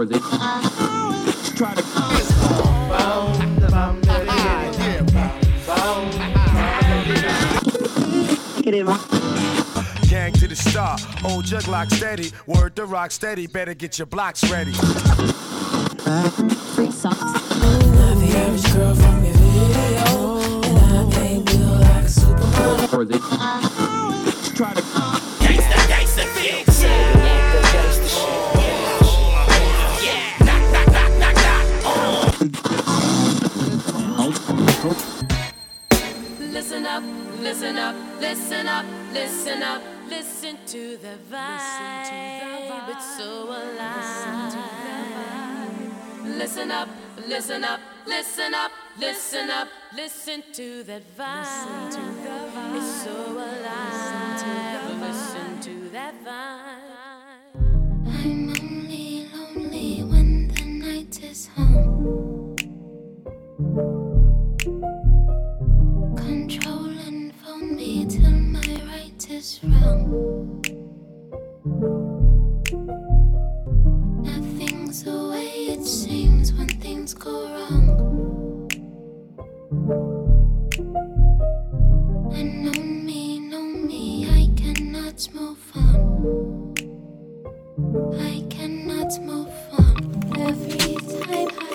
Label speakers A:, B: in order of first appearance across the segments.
A: Try to
B: Gang to the star, old jug lock steady, word to rock steady. Better get your blocks ready.
C: Free socks.
D: Not the average girl from your video, and I ain't built like a supermodel.
A: try to
D: listen up, listen up, listen to the vibe. It's so alive. Listen up, listen up, listen up, listen up, listen to that vibe. It's so alive. Listen to that vibe.
E: I'm only lonely when the night is home. Is wrong. Nothing's the way it seems when things go wrong. And know me, know me, I cannot move on. I cannot move on. Every time I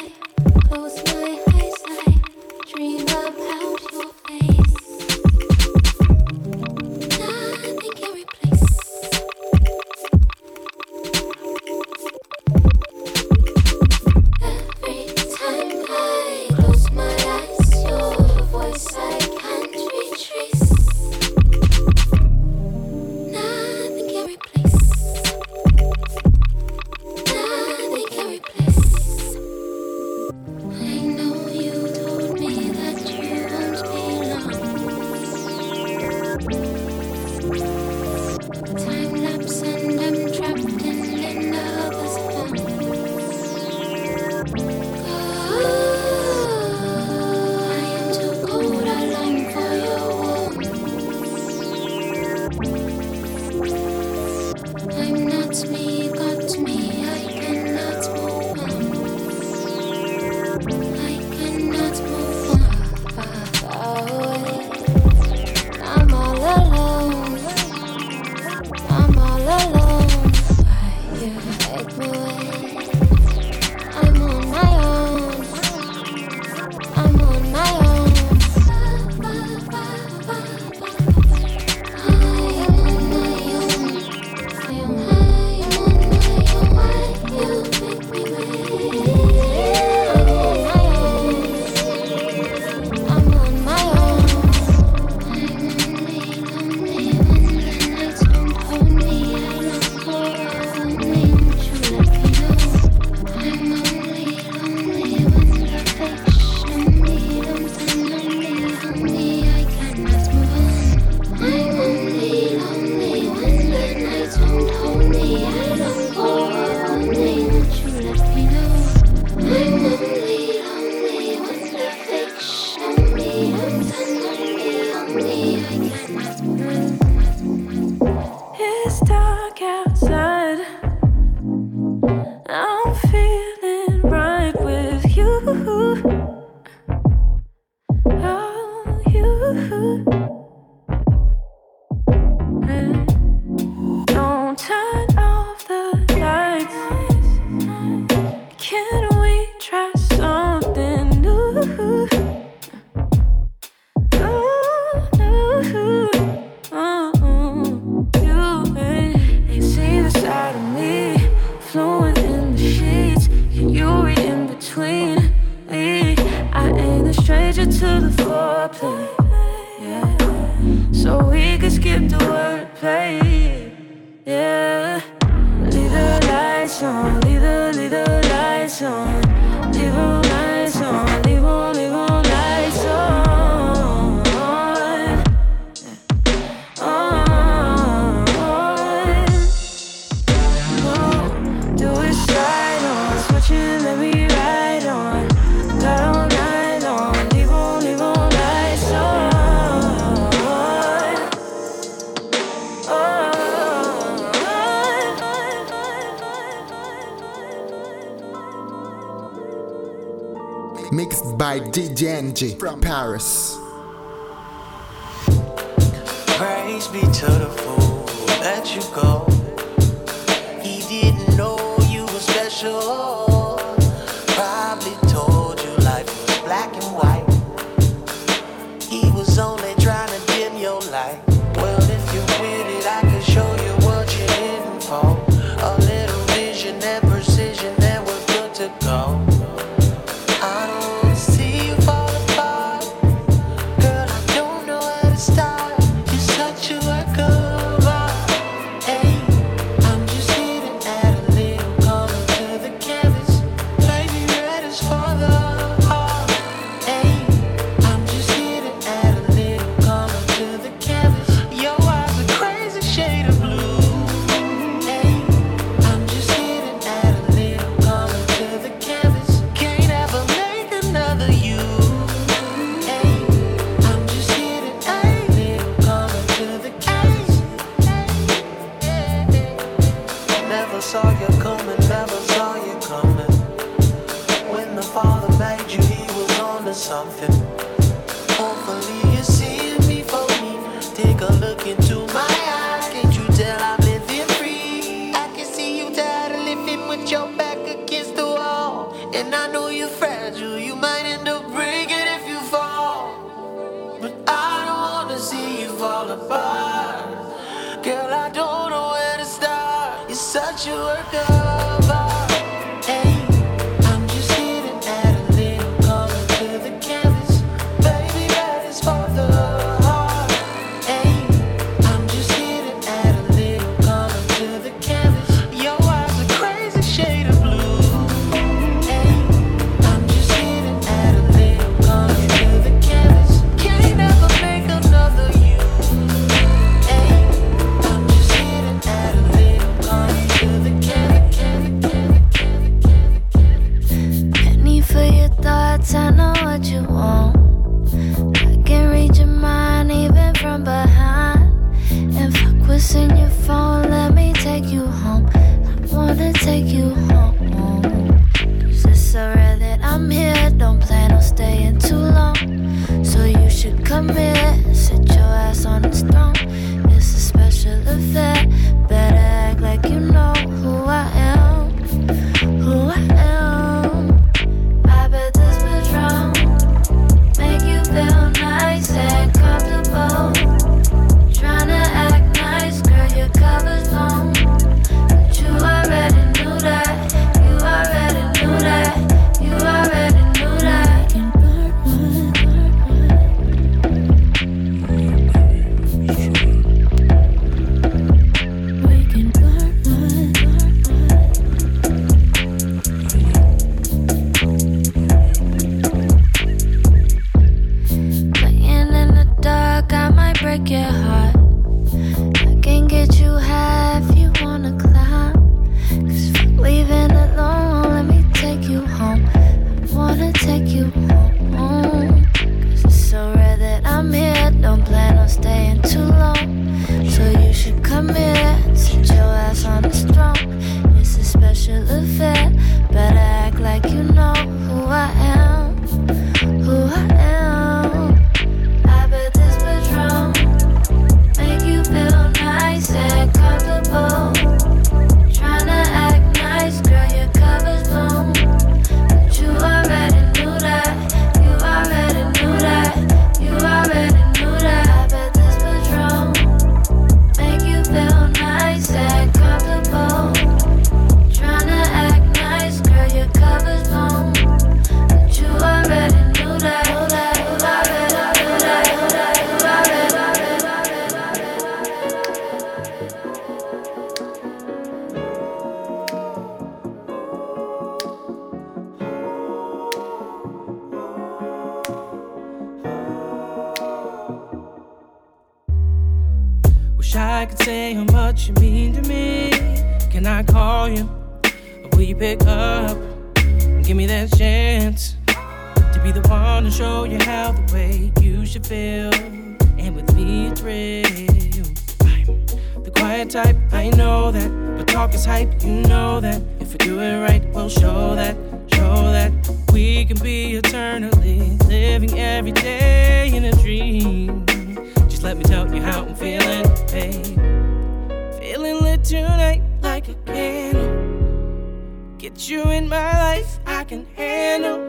E: Get you
F: in my life, I can handle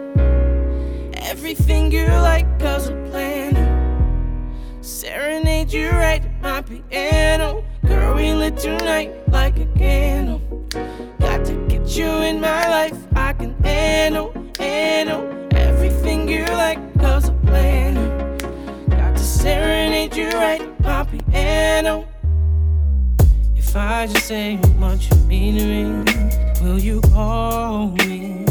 F: everything you like, cause I plan to serenade you right at my piano. Girl, we lit tonight like a candle. Got to get you in my life, I can handle, handle everything you like, cause I plan to. Got to serenade you right at my piano. I just say much you mean to me, will you call me?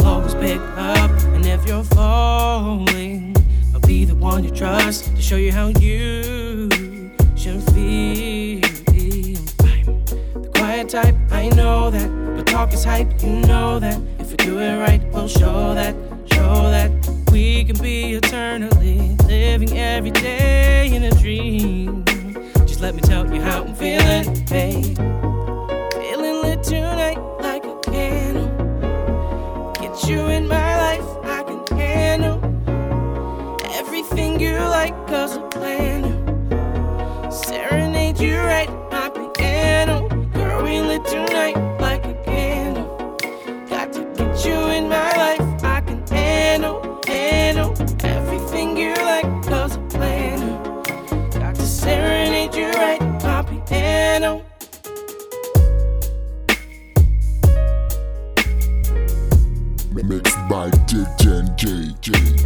F: I'll always pick up, and if you're falling, I'll be the one you trust to show you how you should feel. I'm The quiet type, I know that, but talk is hype, you know that. If we do it right, we'll show that, show that we can be eternally living every day in a dream. Let me tell you how I'm feeling, babe. Feeling lit tonight like a candle. Get you in my life, I can handle everything you like, cause I plan serenade you right my piano. Girl, we lit tonight
G: DJ J J.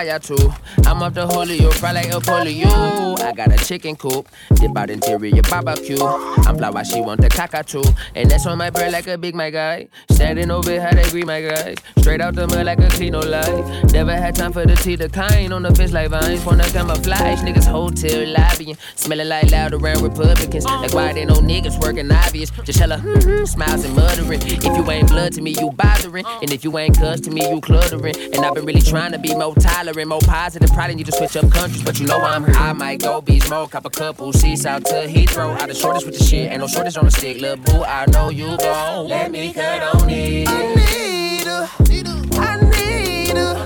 H: Choir too. I'm off the holy, fry like a polio. I got a chicken coop, dip out interior barbecue. I'm fly while she want the cockatoo. And that's on my bread like a big my guy. Standing over how they greet my guys. Straight out the mud like a clean no life. Never had time for the tea decline. On the fence like vines, wanna camouflage. Niggas hotel lobbying. Smelling like loud around Republicans. Like why they no niggas working obvious. Just hella mm-hmm, smiles and muttering. If you ain't blood to me, you bothering. And if you ain't cuz to me, you cluttering. And I've been really trying to be more tolerant, more positive. Probably need to switch up countries, but you know I'm here. I might go be smoke, cop a couple seats out to Heathrow. Out the shortest with the shit, ain't no shortest on the stick. Lil' boo, I know you gon' let me cut on it.
I: I need her. I need her.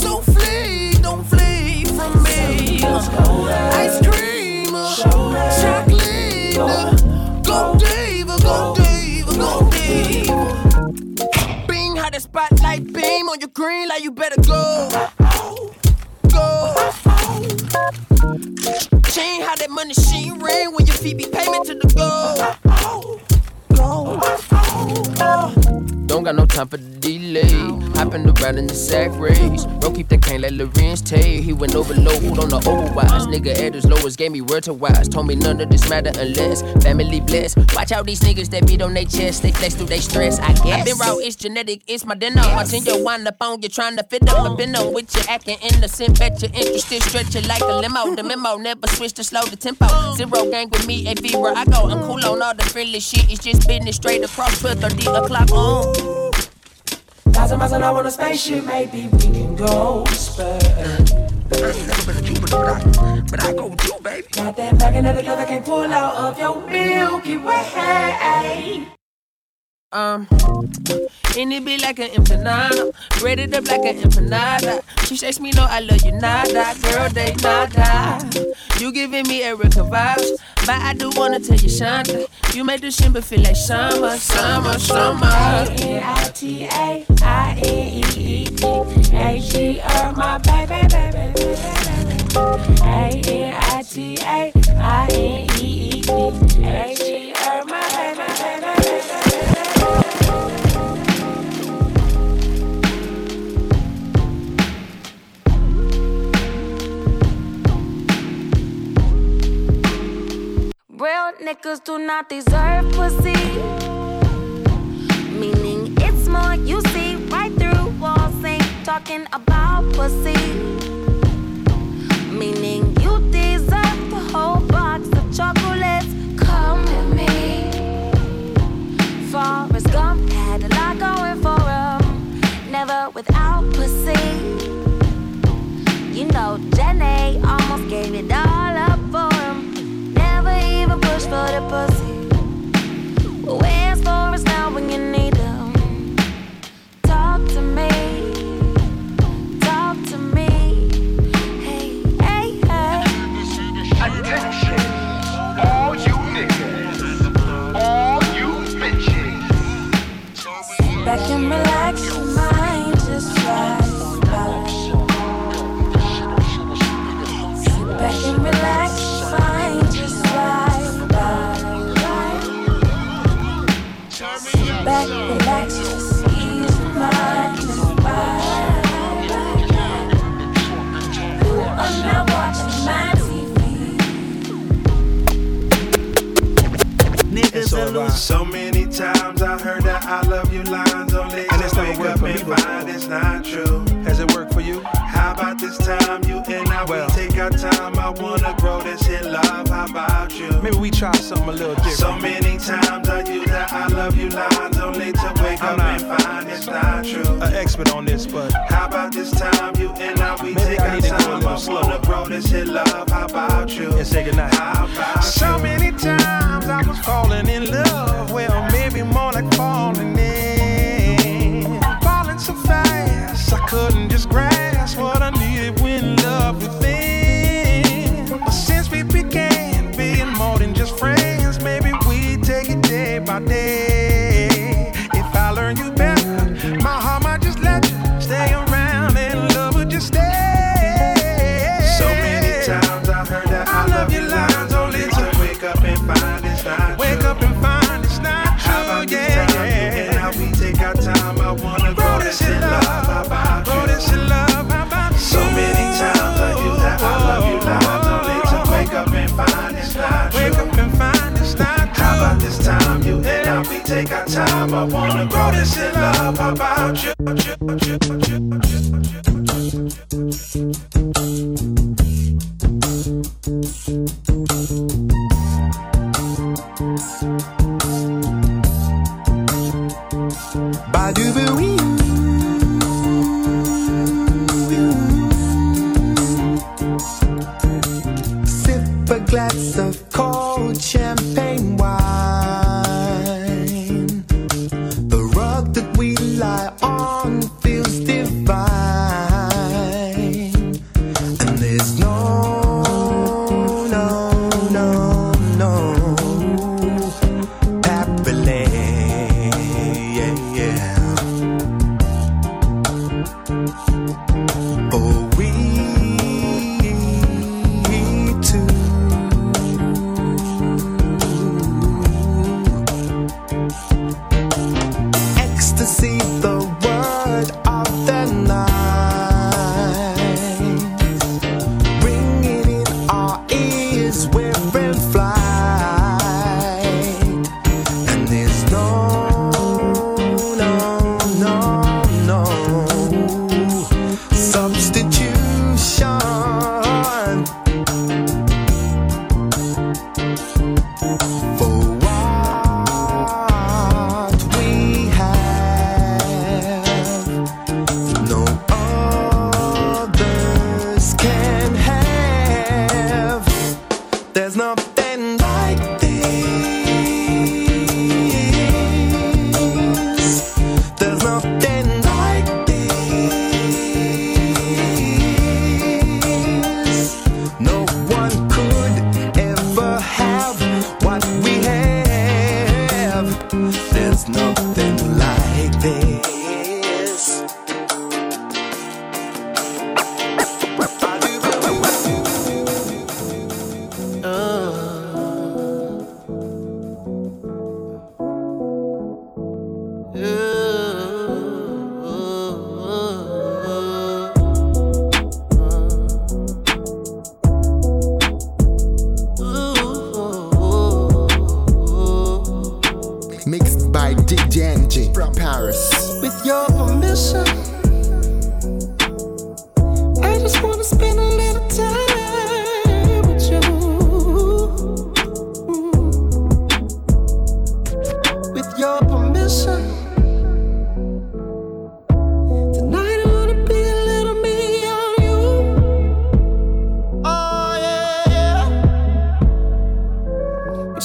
I: Souffle, don't flee from me. Ice cream, uh, chocolate. Uh, go diva, go diva, go diva.
H: Beam, how the spotlight beam on your green like you better go. Go. ain't how that money she ring when your feet be payment to the go. Don't got no time for the delay. Hopping around in the sack race. Bro, keep that cane like Lorenz Tay. He went overload on the overwise. Nigga at his lowest gave me word to wise. Told me none of this matter unless family blessed. Watch out these niggas that beat on their chest. They flex through their stress, I guess. i been raw, it's genetic, it's my dinner. Watching your wind up on you, trying to fit up a pinno. With you acting innocent, bet your interest interested. Stretch it like a limo. The memo never switch to slow the tempo. Zero gang with me, a fever. I go, I'm cool on all the friendly shit. It's just business straight across 12 30 o'clock on.
F: Thousand miles an hour on a spaceship, maybe we can go spur.
H: I but I, I go with you, baby.
F: Got that back and that can't pull out of your Milky Way.
H: Um, and it be like an empanada, breaded up like an empanada. She shakes me, no, I love you, nada, girl, they nada. You giving me Erykah vibes, but I do wanna tell you, Shonda, you make the shimmer feel like summer, summer, summer.
J: A-N-I-T-A, I-N-E-E-T, H-E-R, my baby, baby, baby, baby. A-N-I-T-A, I-N-E-E-T, H-E-R, my Real niggas do not deserve pussy. Meaning it's more you see right through walls, ain't talking about pussy. Meaning you deserve the whole box of chocolates. Come with me. Forrest Gump had a lot going for him, never without pussy. You know, Jenny almost gave it all up for the pussy. Now
K: so
L: many times I heard that I love you lines only
K: And it's never worked for me
L: find it's not true.
K: Has it worked for you?
L: How about this time you and I
K: Well.
L: we take our time? I wanna grow this in love. How about
K: we try something a little different.
L: So many times I use that I love you lines only to wake
K: I'm
L: up
K: not-
L: and find it's not true.
K: An expert on this, but
L: How about this time you and I we take
K: I
L: our
K: need to go a
L: time? I
K: slower.
L: wanna grow this in love. How about you?
K: and say goodnight.
L: How about
K: So
L: you?
K: many times I was falling in love. Well, maybe more like falling in. Falling so fast, I couldn't just grasp what I needed when love
L: time? I wanna grow this in love. About you?
M: Sip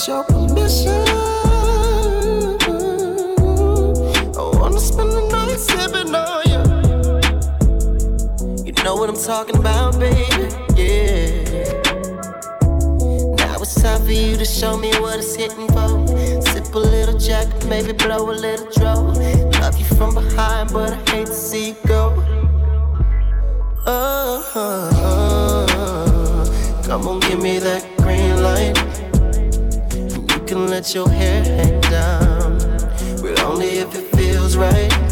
N: your permission. I wanna spend the night sipping on you. You know what I'm talking about, baby. Yeah. Now it's time for you to show me what it's hitting for. Sip a little jack, maybe blow a little draw. Love you from behind, but I hate to see you go. Oh, come on, give me that can let your hair hang down, but only if it feels right.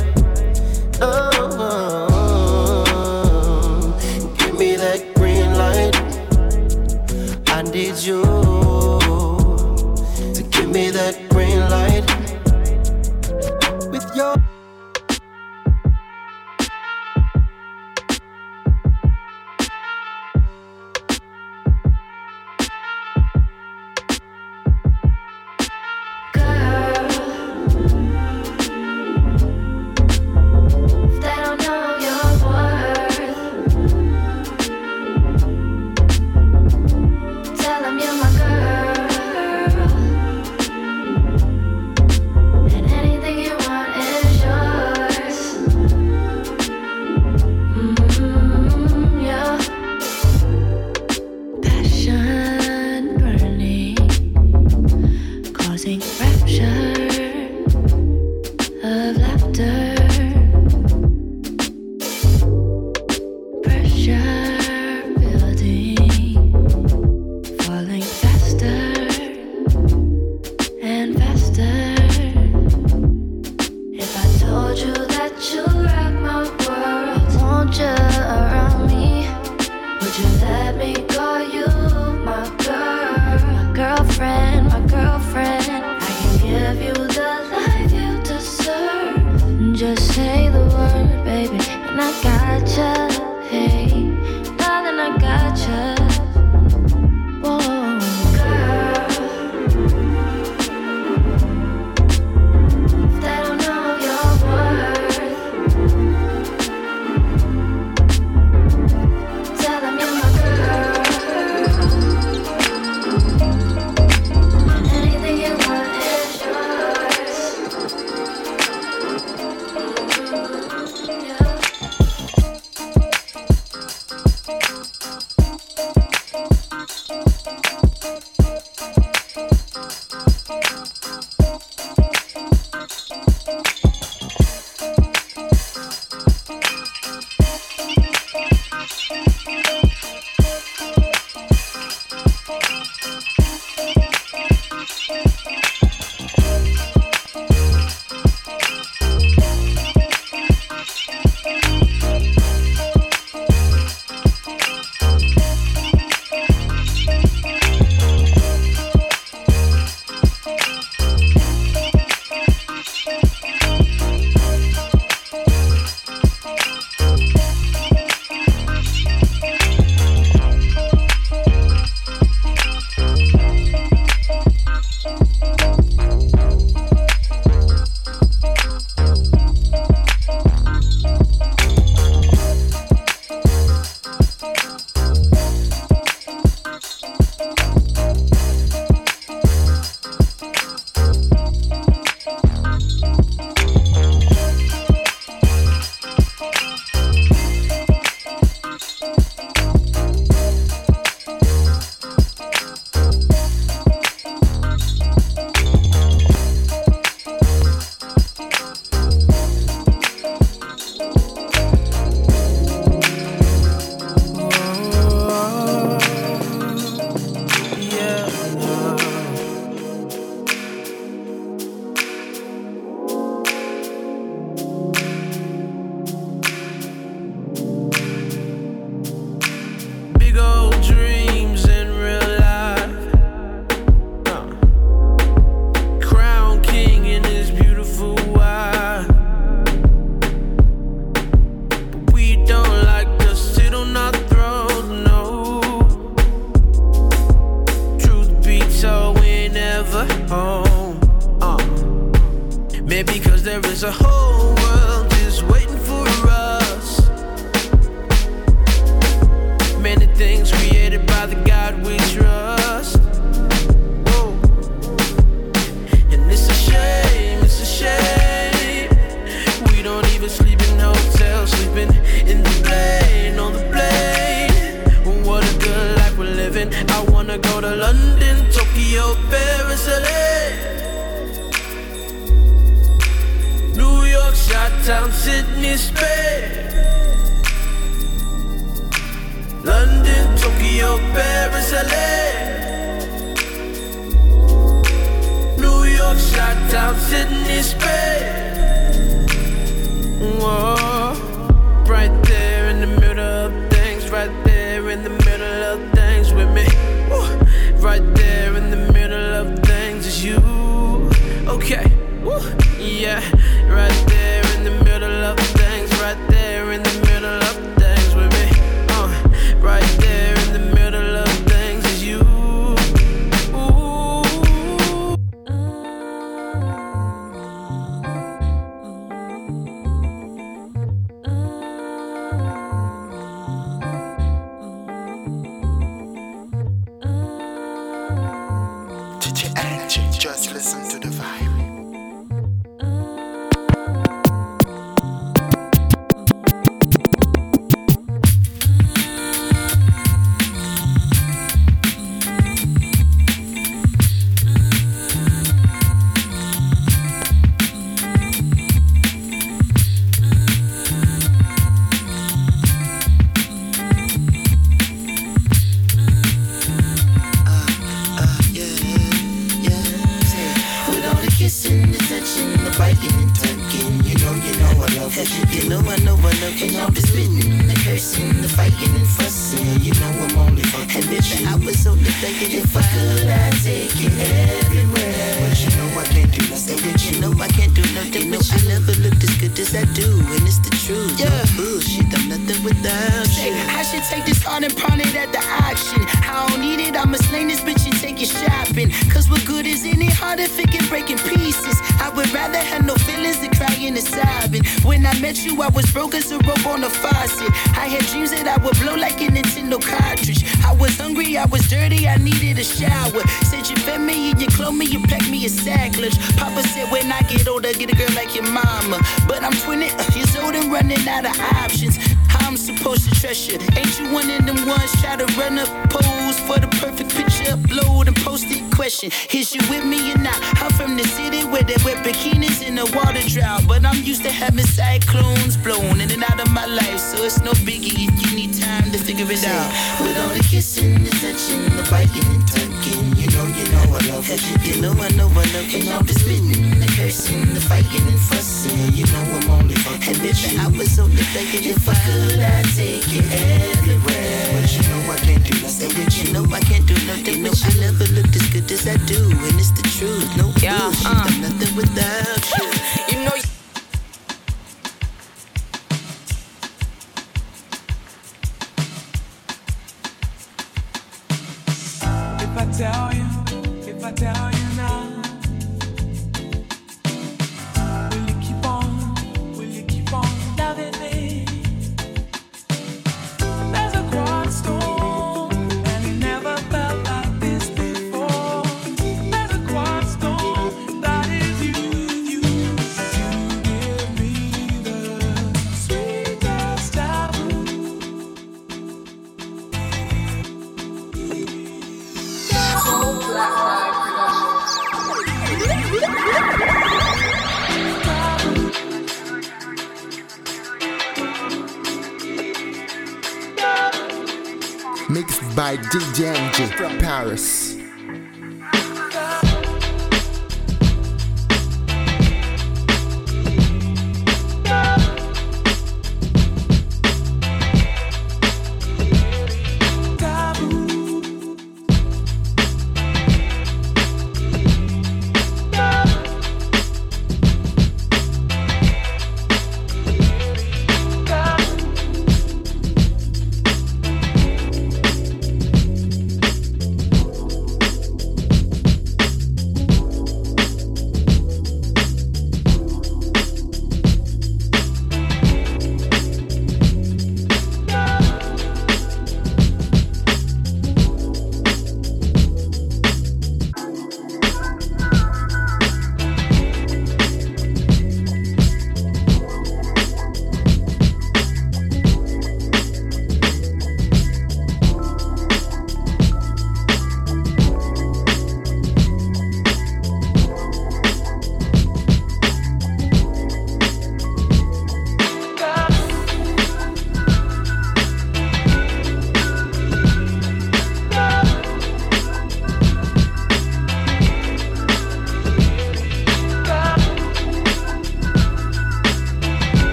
F: DJ from Paris.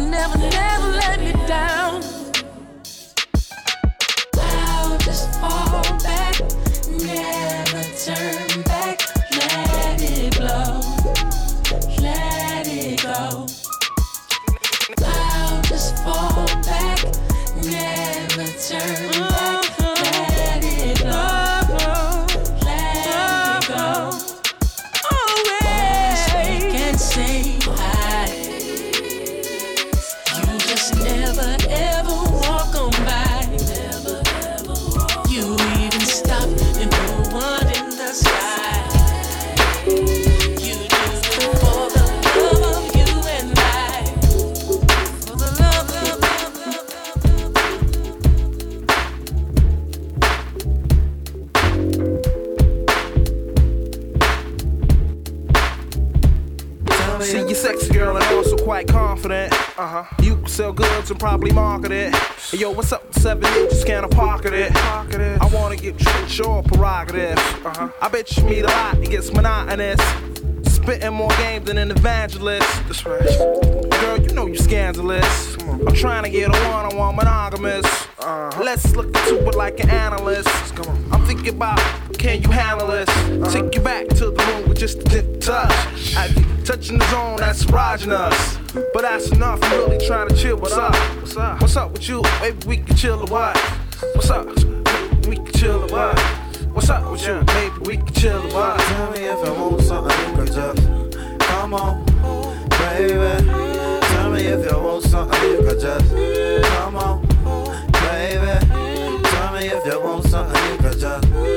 F: Never, never, never let me down.
K: Hey, yo, what's up? Seven inches, can I pocket it? I wanna get rich your prerogative. Uh huh. I bet you meet a lot, it gets monotonous. Spitting more game than an evangelist. That's right. Girl, you know you scandalous. I'm trying to get a one-on-one monogamous. Uh-huh. Let's look into it like an analyst. I'm thinking about can you handle this? Take you back to the room with just a touch. I touching the zone that's erogenous. But that's enough. I'm really trying to chill. What's up? What's up? What's up with you? Maybe we can chill or what? What's up? We can chill or what? What's up with you? Maybe we can chill or what?
O: Tell me if I want something, you can just come on, baby. Tell me if you want something, you can just come on, baby. Tell me if you want something, you can just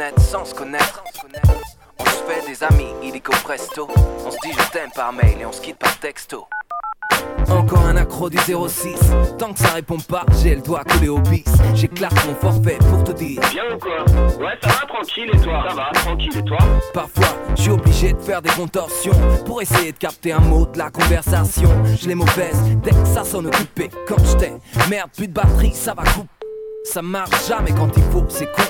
P: net sans se connaître. On se fait des amis illico presto. On se dit je t'aime par mail et on se quitte par texto.
Q: Encore un accro du 06 Tant que ça répond pas, j'ai le doigt collé au bis. J'éclate mon forfait pour te dire.
R: Bien ou quoi Ouais, ça va, tranquille, et toi? Ça va, tranquille, et toi?
Q: Parfois, je suis obligé de faire des contorsions Pour essayer de capter un mot de la conversation. Je l'ai mauvaise dès que ça sonne occupé Quand j'étais merde, plus de batterie, ça va couper ça marche jamais quand il faut, c'est con.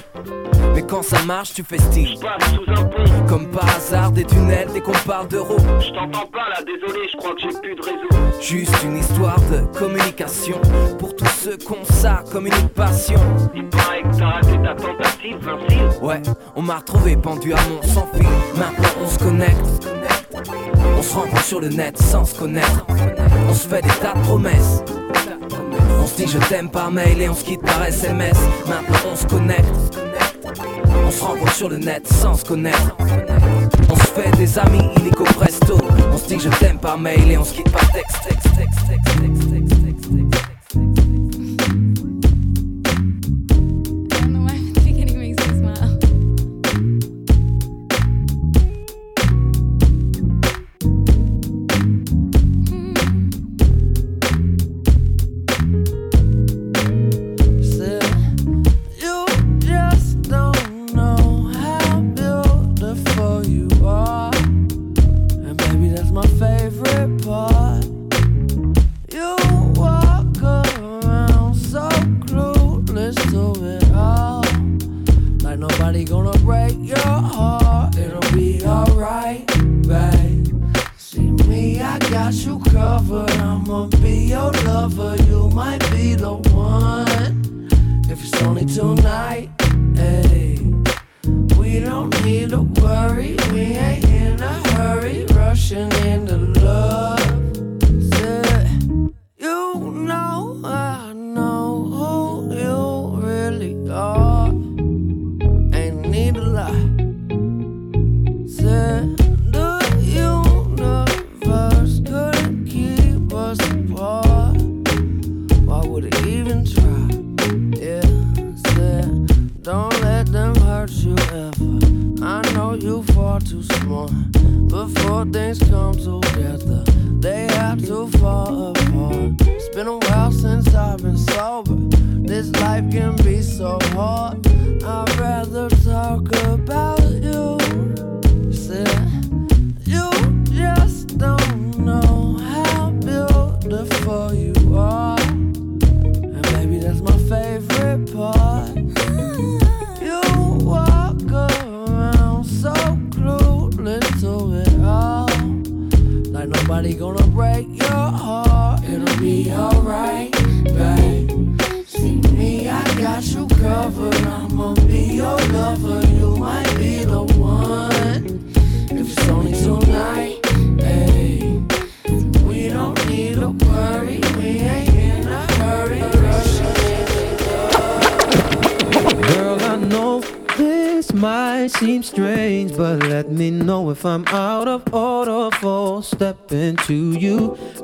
Q: Mais quand ça marche, tu fais style.
R: Sous un pont.
Q: Comme par hasard, des tunnels dès qu'on parle d'euros.
R: Je t'entends pas là, désolé, je crois que j'ai plus de réseau.
Q: Juste une histoire de communication. Pour tous ceux qu'on ça comme une passion.
R: Il paraît que t'as raté ta tentative.
Q: Ouais, on m'a retrouvé pendu à mon sans fil. Maintenant on se connecte. On se rencontre sur le net sans se connaître. On se fait des tas de promesses. On se dit je t'aime par mail et on se quitte par SMS. Maintenant on se connecte. On se rencontre sur le net sans se connaître. On se fait des amis illico presto. On se dit je t'aime par mail et on se quitte par texte, texte, texte, texte.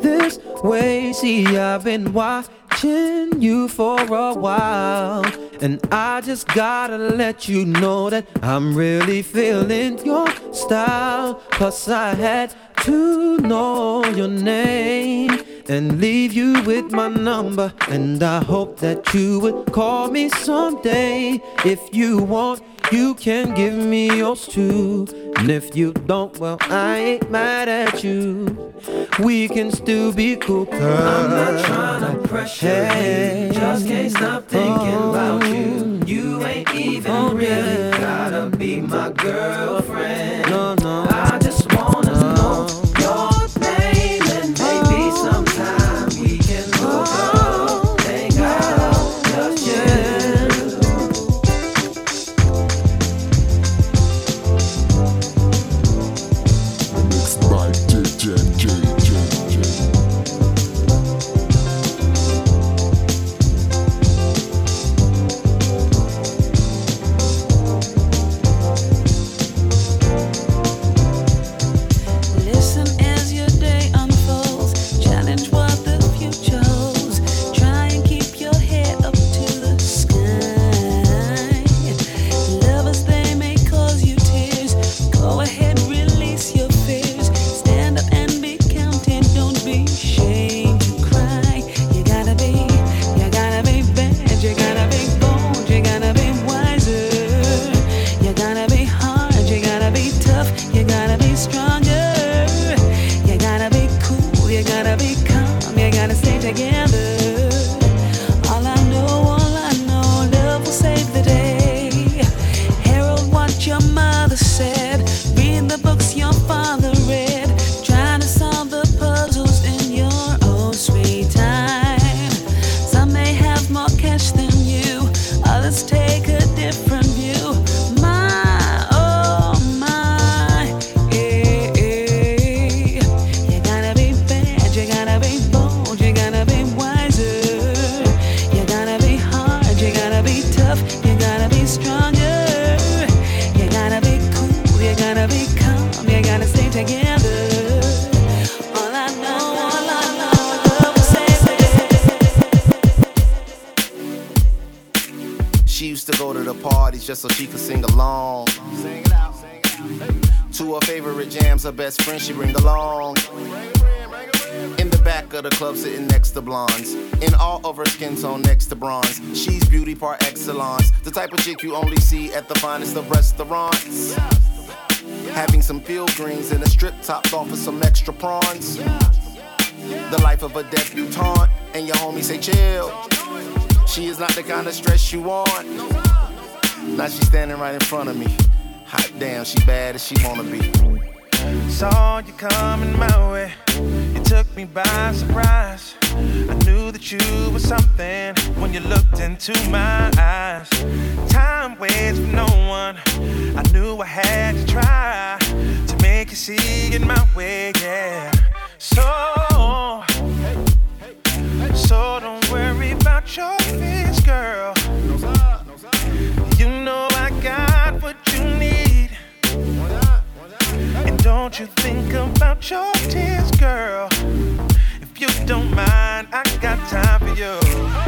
S: This
A: way. See, I've been watching you for a while, and I just gotta let you know that I'm really feeling your style. Plus, I had to know your name and leave you with my number. And I hope that you would call me someday. If you want, you can give me yours too. And if you don't, well, I ain't mad at you. We can still be cool. I'm not trying to pressure you. Just can't stop thinking about you. You ain't even oh, really gotta be my girlfriend. No,
T: her best friend she bring along. In the back of the club, sitting next to blondes. In all of her skin tone, next to bronze. She's beauty par excellence. The type of chick you only see at the finest of restaurants. Having some field greens and a strip topped off with some extra prawns. The life of a debutante, and your homie say chill. She is not the kind of stress you want. Now she's standing right in front of me. Hot damn, she bad as she wanna be.
L: Saw you coming my way. You took me by surprise. I knew that you were something when you looked into my eyes. Time waits for no one. I knew I had to try to make you see it my way, yeah. So, so don't worry about your fears, girl. You know I got what you need. Don't you think about your tears, girl. If you don't mind, I got time for you.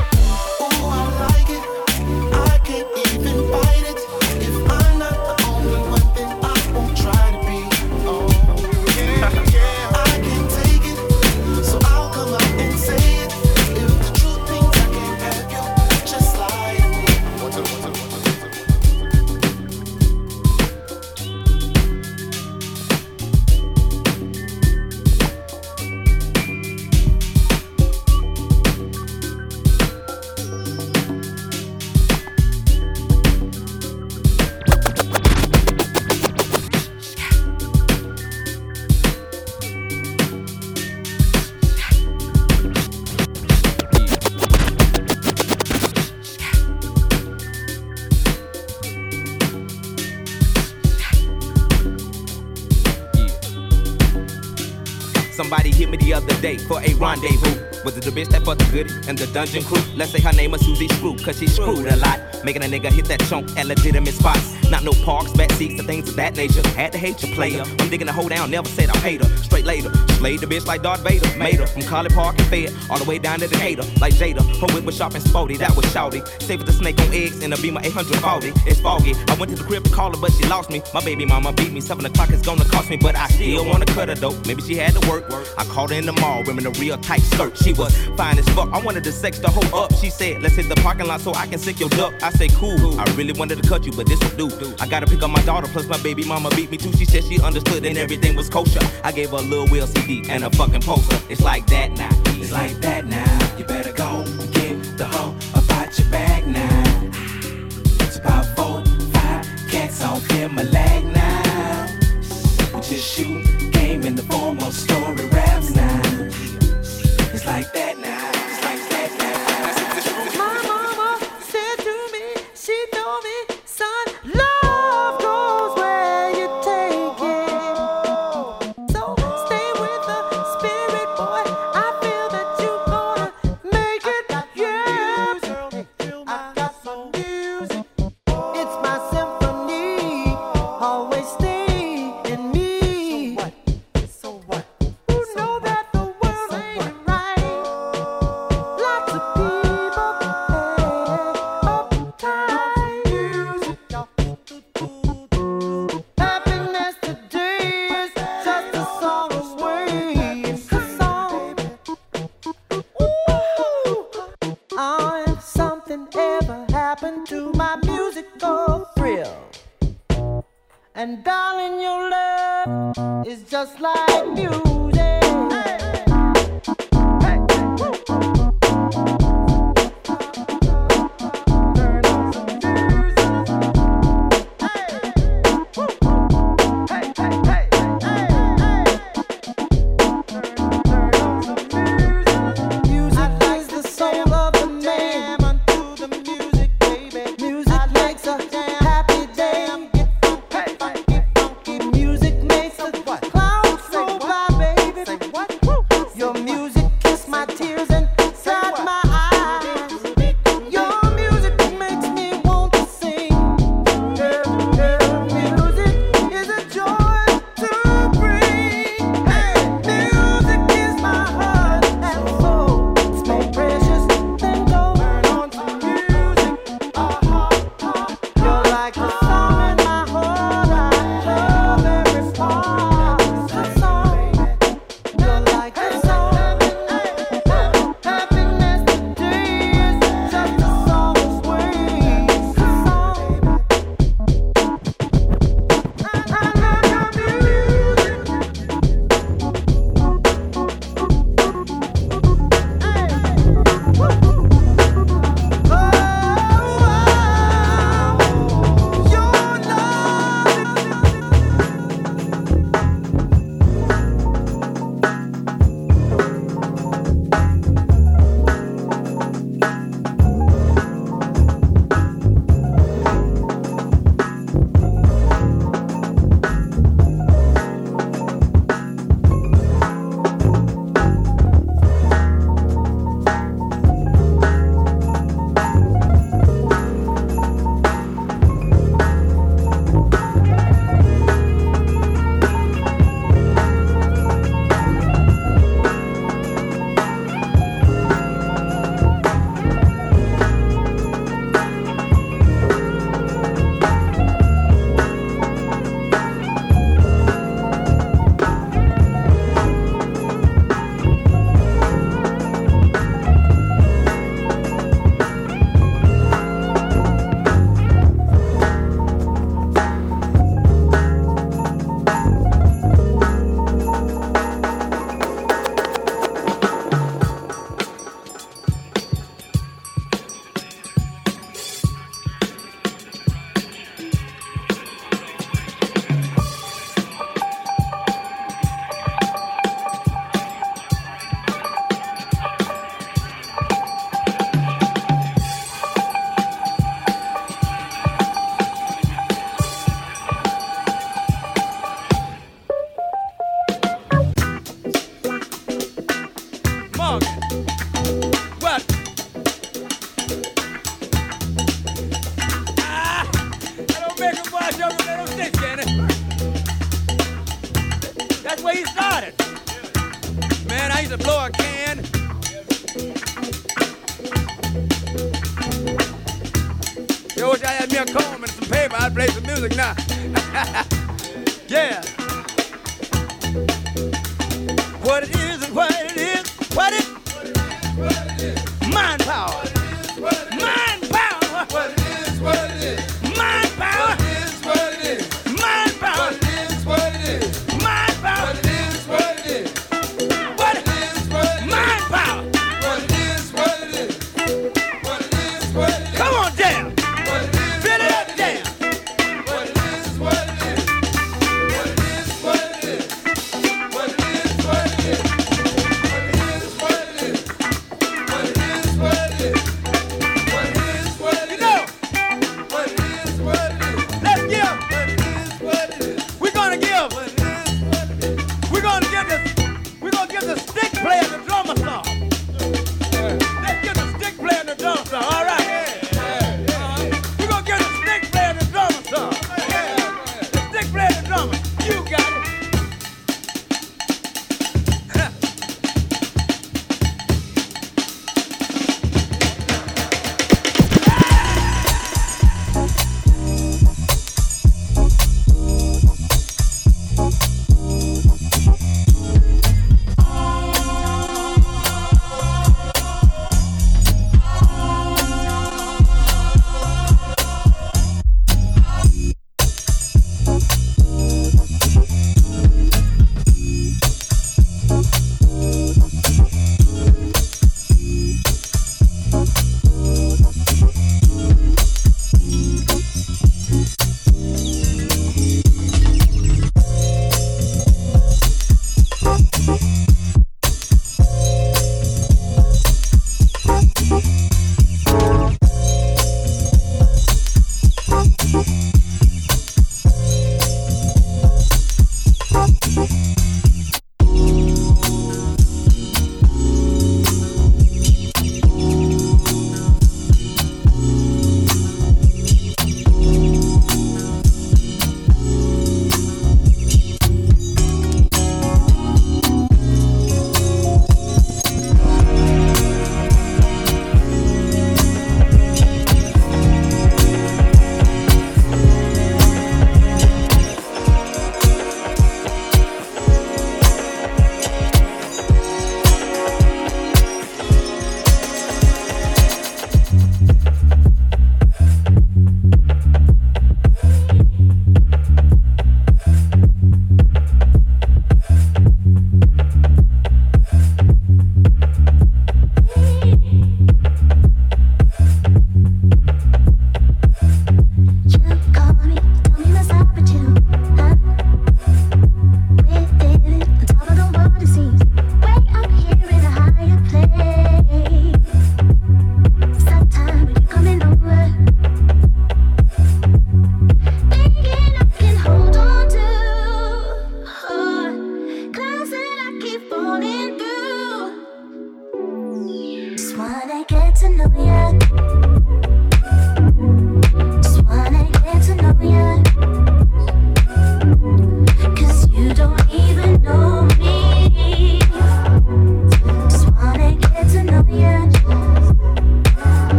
U: For a rendezvous. Was it the bitch that fucked the goodie and the dungeon crew? Let's say her name was Susie Screw, cause she screwed a lot. Making a nigga hit that chunk at legitimate spots. Not no parks, back seats, and things of that nature. Had to hate your player. I'm digging a hole down, never said I hate her. Straight later, slayed the bitch like Darth Vader. Made her from College Park and Fed, all the way down to Decatur. Like Jada, her whip was sharp and sporty, that was shouty. Saved the snake on eggs in a Beamer 840. It's foggy. I went to the crib to call her, but she lost me. My baby mama beat me. Seven o'clock is gonna cost me, but I still wanna cut her though. Maybe she had to work. I called her in the mall, wearing a real tight skirt. She was fine as fuck. I wanted to sex the hoe up. She said, let's hit the parking lot so I can sick your duck. I say, cool. I really wanted to cut you, but this will do. I gotta pick up my daughter, plus my baby mama beat me too. She said she understood and everything was kosher. I gave her a little Will CD and a fucking poster. It's like that now. It's like that now. You better go get the hoe about your bag now. It's about four, five cats off in my leg now. Just shoot game in the form of story
V: just like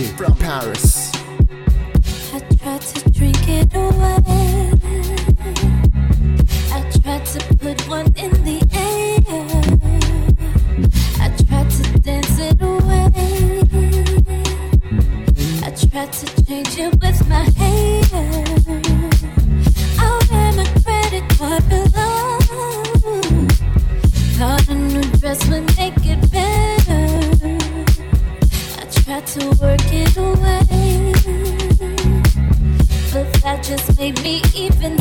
M: From Paris.
E: I tried to drink it away. I tried to put one in
W: the air. I tried to dance it away. I tried to change it with my hair. Oh, I credit card below. Thought a new dress would make it better. I tried to work. Maybe me even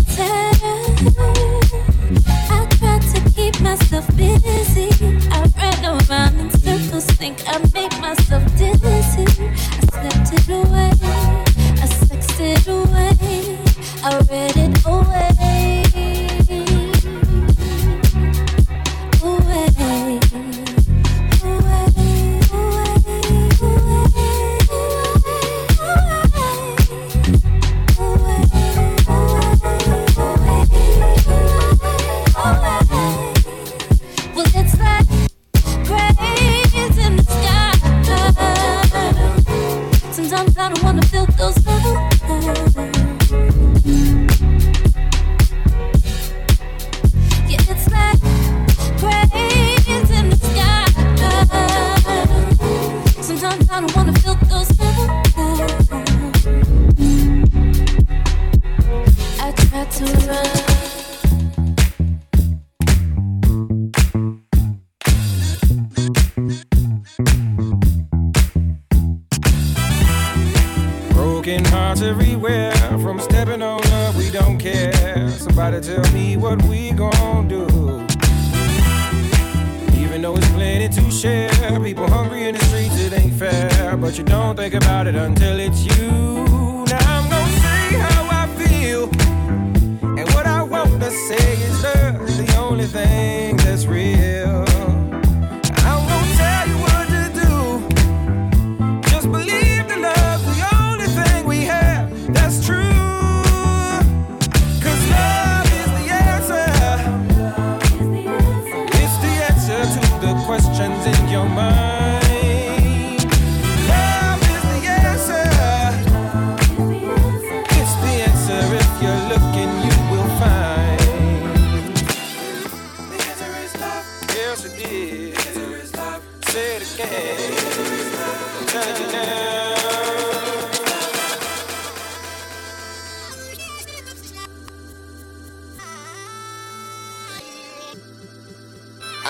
T: I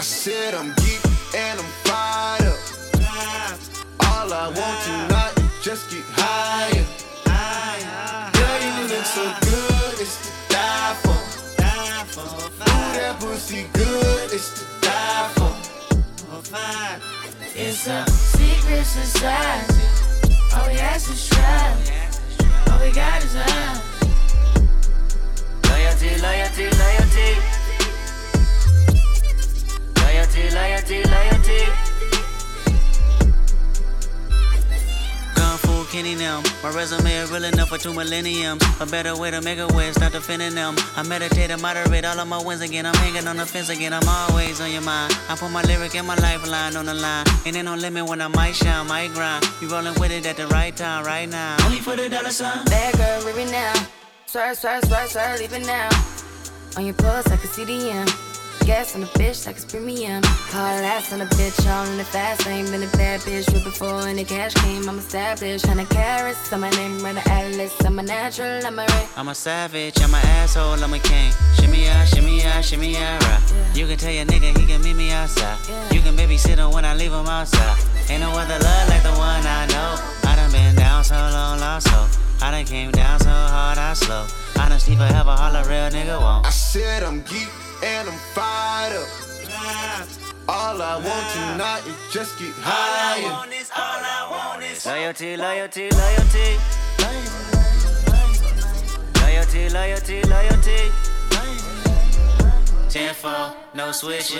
T: said I'm geek and I'm fired up. All I want tonight is just get higher. Girl, you look so good, it's to die for. Ooh, that pussy good, it's to die for.
J: It's a secret society. Oh, All we ask is try. All we got is love.
X: Loyalty, loyalty, loyalty. Loyalty, loyalty, loyalty.
Y: Kenny them. My resume is real enough for two millenniums. A better way to make a way, stop defending them. I meditate and moderate all of my wins again. I'm hanging on the fence again. I'm always on your mind. I put my lyric and my lifeline on the line. And ain't no limit when I might shine, might grind. You rolling with it at the right time, right now. Only for the dollar sign.
J: Bad girl, leave it now. Swear, swear, swear, swear, leave it now. On your pulse, I can see the M. Gas on the bitch like it's premium. Call ass on a bitch, all in the fast lane. Been a bad bitch with before and the cash came. I'm established, hundred carats. I'm my name, run the atlas. I'm a natural, I'm a ray.
Y: I'm a savage, I'm an asshole, I'm a king. Shimmy ya, shimmy ya, shimmy ya, rah. You can tell your nigga he can meet me outside. You can babysit him when I leave him outside. Ain't no other love like the one I know. I done been down so long, lost hope. I done came down so hard, I slow. Honestly, forever, all a real nigga won't.
T: I said I'm geek and I'm fired up. All I want tonight is just get higher.
Y: All I want is loyalty, loyalty, loyalty. Loyalty, loyalty, loyalty. Ten four, no switch.